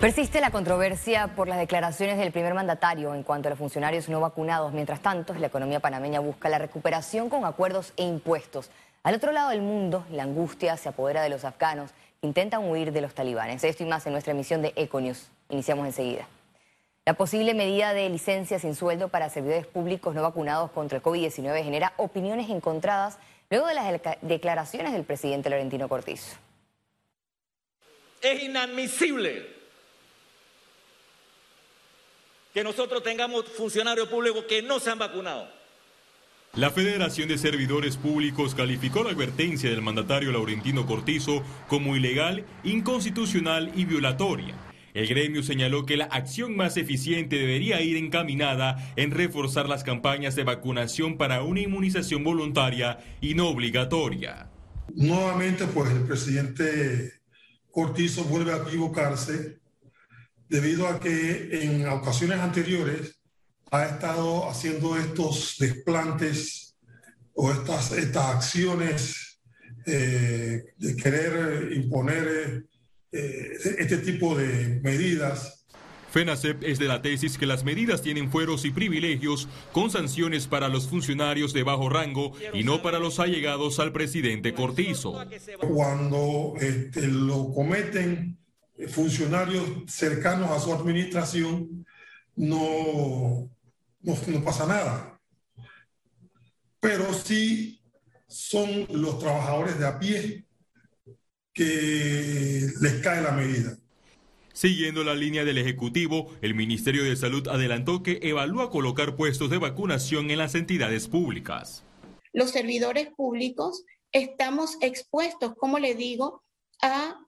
Persiste la controversia por las declaraciones del primer mandatario en cuanto a los funcionarios no vacunados. Mientras tanto, la economía panameña busca la recuperación con acuerdos e impuestos. Al otro lado del mundo, la angustia se apodera de los afganos que intentan huir de los talibanes. Esto y más en nuestra emisión de Econews. Iniciamos enseguida. La posible medida de licencia sin sueldo para servidores públicos no vacunados contra el COVID-19 genera opiniones encontradas luego de las declaraciones del presidente Laurentino Cortizo. Es inadmisible que nosotros tengamos funcionarios públicos que no se han vacunado. La Federación de Servidores Públicos calificó la advertencia del mandatario Laurentino Cortizo como ilegal, inconstitucional y violatoria. El gremio señaló que la acción más eficiente debería ir encaminada en reforzar las campañas de vacunación para una inmunización voluntaria y no obligatoria. Nuevamente, pues el presidente Cortizo vuelve a equivocarse debido a que en ocasiones anteriores ha estado haciendo estos desplantes o estas, estas acciones eh, de querer imponer eh, este tipo de medidas FENACEP es de la tesis que las medidas tienen fueros y privilegios con sanciones para los funcionarios de bajo rango y no para los allegados al presidente Cortizo. Cuando este, lo cometen funcionarios cercanos a su administración, no, no, pasa nada. Pero sí son los trabajadores de a pie que les cae la medida. Siguiendo la línea del Ejecutivo, el Ministerio de Salud adelantó que evalúa colocar puestos de vacunación en las entidades públicas. Los servidores públicos estamos expuestos, como le digo, a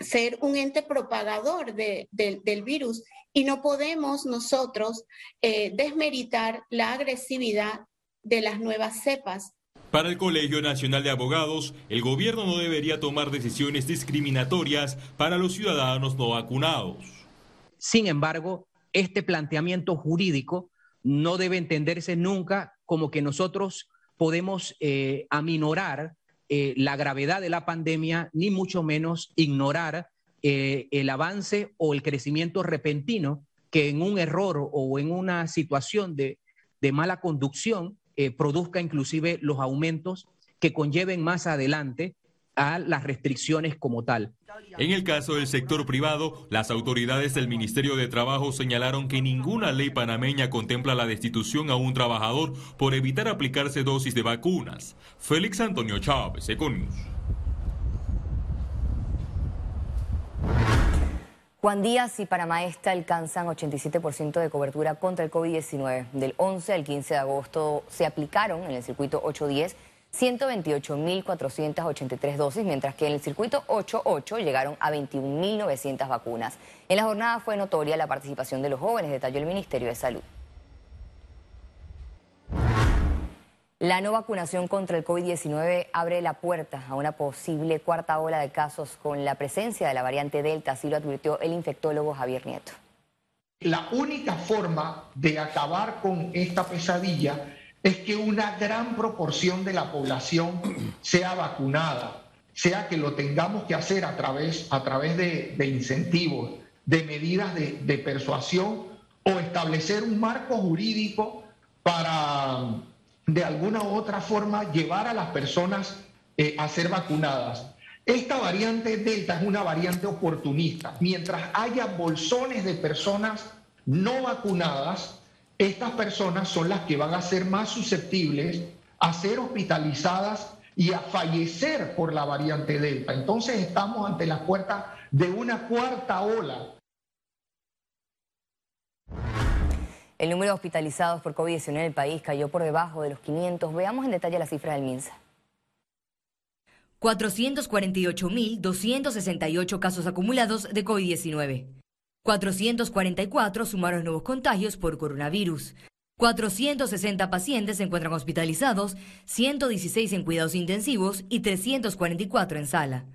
ser un ente propagador del virus y no podemos nosotros eh, desmeritar la agresividad de las nuevas cepas. Para el Colegio Nacional de Abogados, el gobierno no debería tomar decisiones discriminatorias para los ciudadanos no vacunados. Sin embargo, este planteamiento jurídico no debe entenderse nunca como que nosotros podemos eh, aminorar eh, la gravedad de la pandemia, ni mucho menos ignorar eh, el avance o el crecimiento repentino que en un error o en una situación de, mala conducción eh, produzca inclusive los aumentos que conlleven más adelante a las restricciones como tal. En el caso del sector privado, las autoridades del Ministerio de Trabajo señalaron que ninguna ley panameña contempla la destitución a un trabajador por evitar aplicarse dosis de vacunas. Félix Antonio Chávez, Econius. Juan Díaz y Panamá alcanzan 87% de cobertura contra el COVID-19. Del 11 al 15 de agosto se aplicaron en el circuito 810 128.483 dosis, mientras que en el circuito 88 llegaron a 21.900 vacunas. En la jornada fue notoria la participación de los jóvenes, detalló el Ministerio de Salud. La no vacunación contra el COVID-19 abre la puerta a una posible cuarta ola de casos con la presencia de la variante Delta, así lo advirtió el infectólogo Javier Nieto. La única forma de acabar con esta pesadilla es que una gran proporción de la población sea vacunada, sea que lo tengamos que hacer a través, a través de, incentivos, de medidas de, persuasión o establecer un marco jurídico para de alguna u otra forma llevar a las personas eh, a ser vacunadas. Esta variante Delta es una variante oportunista. Mientras haya bolsones de personas no vacunadas, estas personas son las que van a ser más susceptibles a ser hospitalizadas y a fallecer por la variante Delta. Entonces estamos ante la puerta de una cuarta ola. El número de hospitalizados por COVID-19 en el país cayó por debajo de los 500. Veamos en detalle la cifra del MINSA. 448.268 casos acumulados de COVID-19. 444 sumaron nuevos contagios por coronavirus. 460 pacientes se encuentran hospitalizados, 116 en cuidados intensivos y 344 en sala.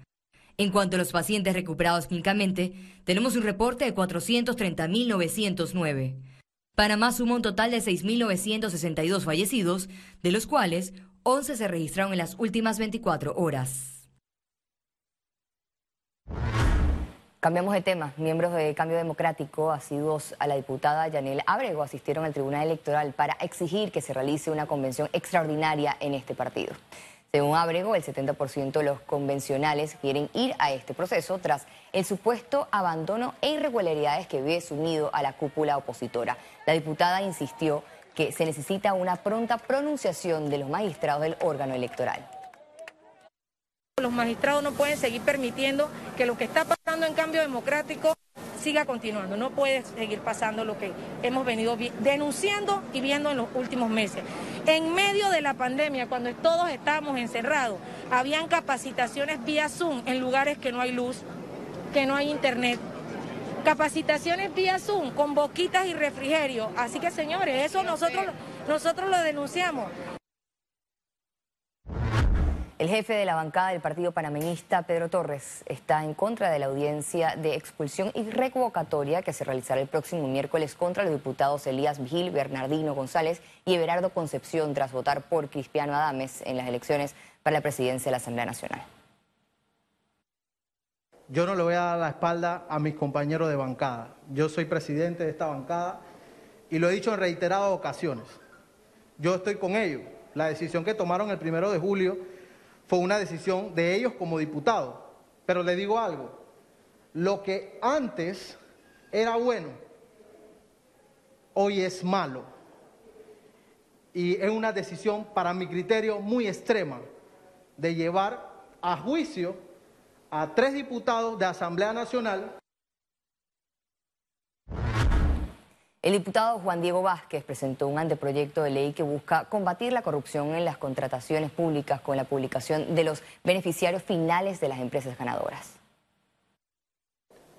En cuanto a los pacientes recuperados clínicamente, tenemos un reporte de 430.909. Panamá suma un total de 6.962 fallecidos, de los cuales 11 se registraron en las últimas 24 horas. Cambiamos de tema. Miembros de Cambio Democrático, asiduos a la diputada Yanel Abrego, asistieron al Tribunal Electoral para exigir que se realice una convención extraordinaria en este partido. Según Abrego, el 70% de los convencionales quieren ir a este proceso tras el supuesto abandono e irregularidades que vive sumido a la cúpula opositora. La diputada insistió que se necesita una pronta pronunciación de los magistrados del órgano electoral. Los magistrados no pueden seguir permitiendo que lo que está pasando en cambio democrático siga continuando. No puede seguir pasando lo que hemos venido denunciando y viendo en los últimos meses. En medio de la pandemia, cuando todos estábamos encerrados, habían capacitaciones vía Zoom en lugares que no hay luz, que no hay internet. Capacitaciones vía Zoom con boquitas y refrigerio. Así que señores, eso nosotros, nosotros lo denunciamos. El jefe de la bancada del partido panameñista, Pedro Torres, está en contra de la audiencia de expulsión y revocatoria que se realizará el próximo miércoles contra los diputados Elías Vigil, Bernardino González y Everardo Concepción tras votar por Cristiano Adames en las elecciones para la presidencia de la Asamblea Nacional. Yo no le voy a dar la espalda a mis compañeros de bancada. Yo soy presidente de esta bancada y lo he dicho en reiteradas ocasiones. Yo estoy con ellos. La decisión que tomaron el primero de julio fue una decisión de ellos como diputados. Pero le digo algo, lo que antes era bueno, hoy es malo. Y es una decisión, para mi criterio, muy extrema de llevar a juicio a tres diputados de Asamblea Nacional El diputado Juan Diego Vázquez presentó un anteproyecto de ley que busca combatir la corrupción en las contrataciones públicas con la publicación de los beneficiarios finales de las empresas ganadoras.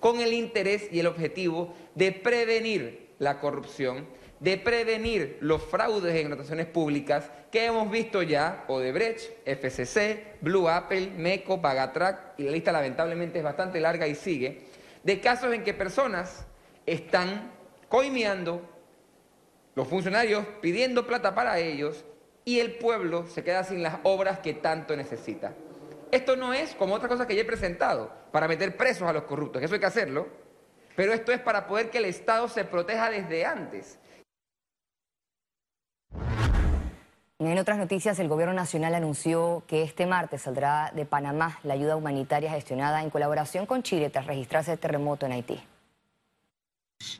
Con el interés y el objetivo de prevenir la corrupción, de prevenir los fraudes en contrataciones públicas que hemos visto ya, Odebrecht, FCC, Blue Apple, MECO, Bagatrac, y la lista lamentablemente es bastante larga y sigue, de casos en que personas están coimeando, los funcionarios pidiendo plata para ellos y el pueblo se queda sin las obras que tanto necesita. Esto no es como otra cosa que ya he presentado, para meter presos a los corruptos, eso hay que hacerlo, pero esto es para poder que el Estado se proteja desde antes. En otras noticias, el Gobierno Nacional anunció que este martes saldrá de Panamá la ayuda humanitaria gestionada en colaboración con Chile tras registrarse el terremoto en Haití.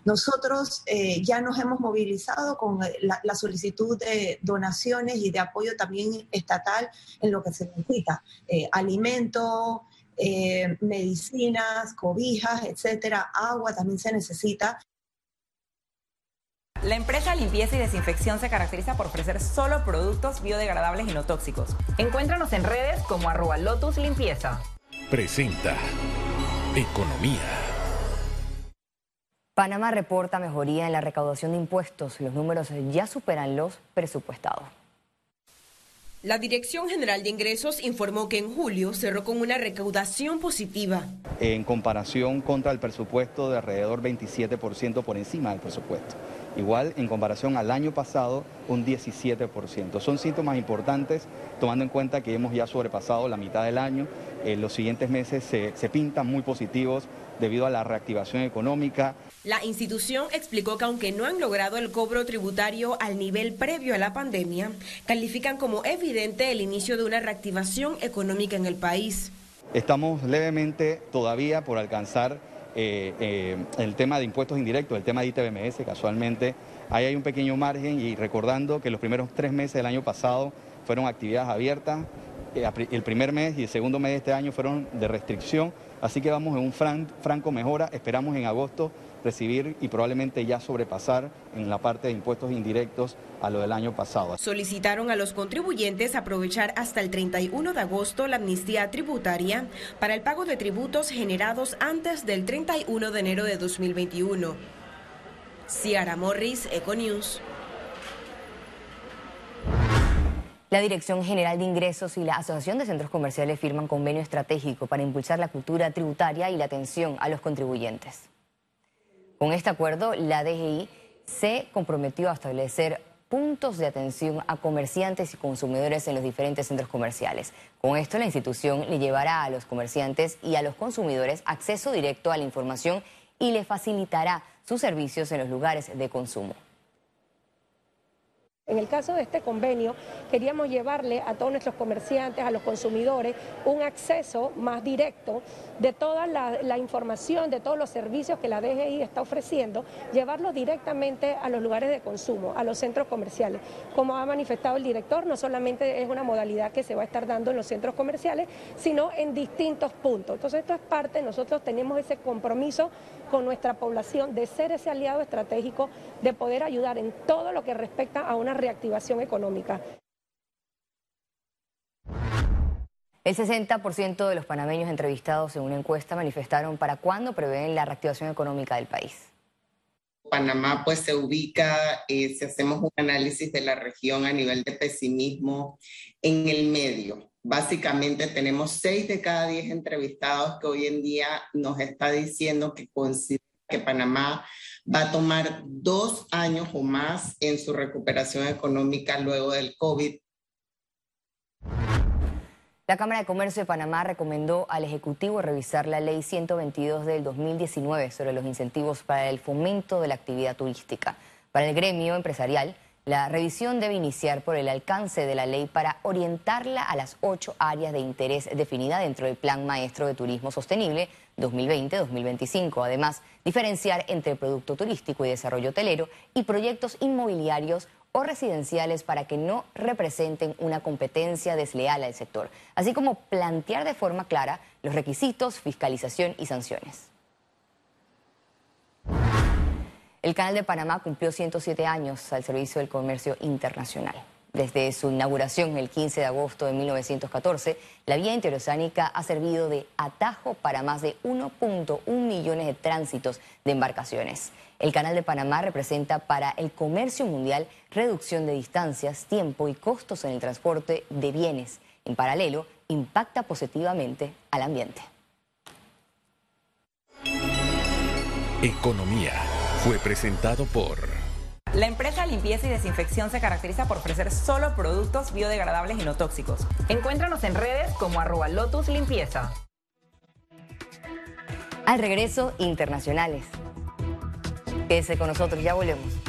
Nosotros eh, ya nos hemos movilizado con eh, la, solicitud de donaciones y de apoyo también estatal en lo que se necesita, eh, alimento, medicinas, cobijas, etcétera, agua también se necesita. La empresa Limpieza y Desinfección se caracteriza por ofrecer solo productos biodegradables y no tóxicos. Encuéntranos en redes como arroba Lotus Limpieza. Presenta Economía. Panamá reporta mejoría en la recaudación de impuestos. Los números ya superan los presupuestados. La Dirección General de Ingresos informó que en julio cerró con una recaudación positiva. En comparación contra el presupuesto de alrededor 27% por encima del presupuesto. Igual en comparación al año pasado, un 17%. Son síntomas importantes tomando en cuenta que hemos ya sobrepasado la mitad del año. En los siguientes meses se, se pintan muy positivos debido a la reactivación económica. La institución explicó que aunque no han logrado el cobro tributario al nivel previo a la pandemia, califican como evidente el inicio de una reactivación económica en el país. Estamos levemente todavía por alcanzar eh, eh, el tema de impuestos indirectos, el tema de ITBMS, casualmente. Ahí hay un pequeño margen y recordando que los primeros tres meses del año pasado fueron actividades abiertas, el primer mes y el segundo mes de este año fueron de restricción, así que vamos en un franco mejora, esperamos en agosto recibir y probablemente ya sobrepasar en la parte de impuestos indirectos a lo del año pasado. Solicitaron a los contribuyentes aprovechar hasta el 31 de agosto la amnistía tributaria para el pago de tributos generados antes del 31 de enero de 2021. Ciara Morris, Econews. La Dirección General de Ingresos y la Asociación de Centros Comerciales firman convenio estratégico para impulsar la cultura tributaria y la atención a los contribuyentes. Con este acuerdo, la DGI se comprometió a establecer puntos de atención a comerciantes y consumidores en los diferentes centros comerciales. Con esto, la institución le llevará a los comerciantes y a los consumidores acceso directo a la información y le facilitará sus servicios en los lugares de consumo. En el caso de este convenio, queríamos llevarle a todos nuestros comerciantes, a los consumidores, un acceso más directo de toda la, información, de todos los servicios que la DGI está ofreciendo, llevarlo directamente a los lugares de consumo, a los centros comerciales. Como ha manifestado el director, no solamente es una modalidad que se va a estar dando en los centros comerciales, sino en distintos puntos. Entonces, esto es parte, nosotros tenemos ese compromiso con nuestra población de ser ese aliado estratégico, de poder ayudar en todo lo que respecta a una reactivación económica. El 60% de los panameños entrevistados en una encuesta manifestaron para cuándo prevén la reactivación económica del país. Panamá pues se ubica, eh, si hacemos un análisis de la región a nivel de pesimismo, en el medio. Básicamente tenemos seis de cada diez entrevistados que hoy en día nos está diciendo que considera que Panamá va a tomar dos años o más en su recuperación económica luego del COVID. La Cámara de Comercio de Panamá recomendó al Ejecutivo revisar la Ley 122 del 2019 sobre los incentivos para el fomento de la actividad turística. Para el gremio empresarial, la revisión debe iniciar por el alcance de la ley para orientarla a las ocho áreas de interés definidas dentro del Plan Maestro de Turismo Sostenible 2020-2025. Además, diferenciar entre producto turístico y desarrollo hotelero y proyectos inmobiliarios o residenciales para que no representen una competencia desleal al sector, así como plantear de forma clara los requisitos, fiscalización y sanciones. El Canal de Panamá cumplió 107 años al servicio del comercio internacional. Desde su inauguración el 15 de agosto de 1914, la vía interoceánica ha servido de atajo para más de 1.1 millones de tránsitos de embarcaciones. El Canal de Panamá representa para el comercio mundial reducción de distancias, tiempo y costos en el transporte de bienes. En paralelo, impacta positivamente al ambiente. Economía fue presentado por... La empresa Limpieza y Desinfección se caracteriza por ofrecer solo productos biodegradables y no tóxicos. Encuéntranos en redes como arroba Lotus Limpieza. Al regreso, internacionales. Quédese con nosotros, ya volvemos.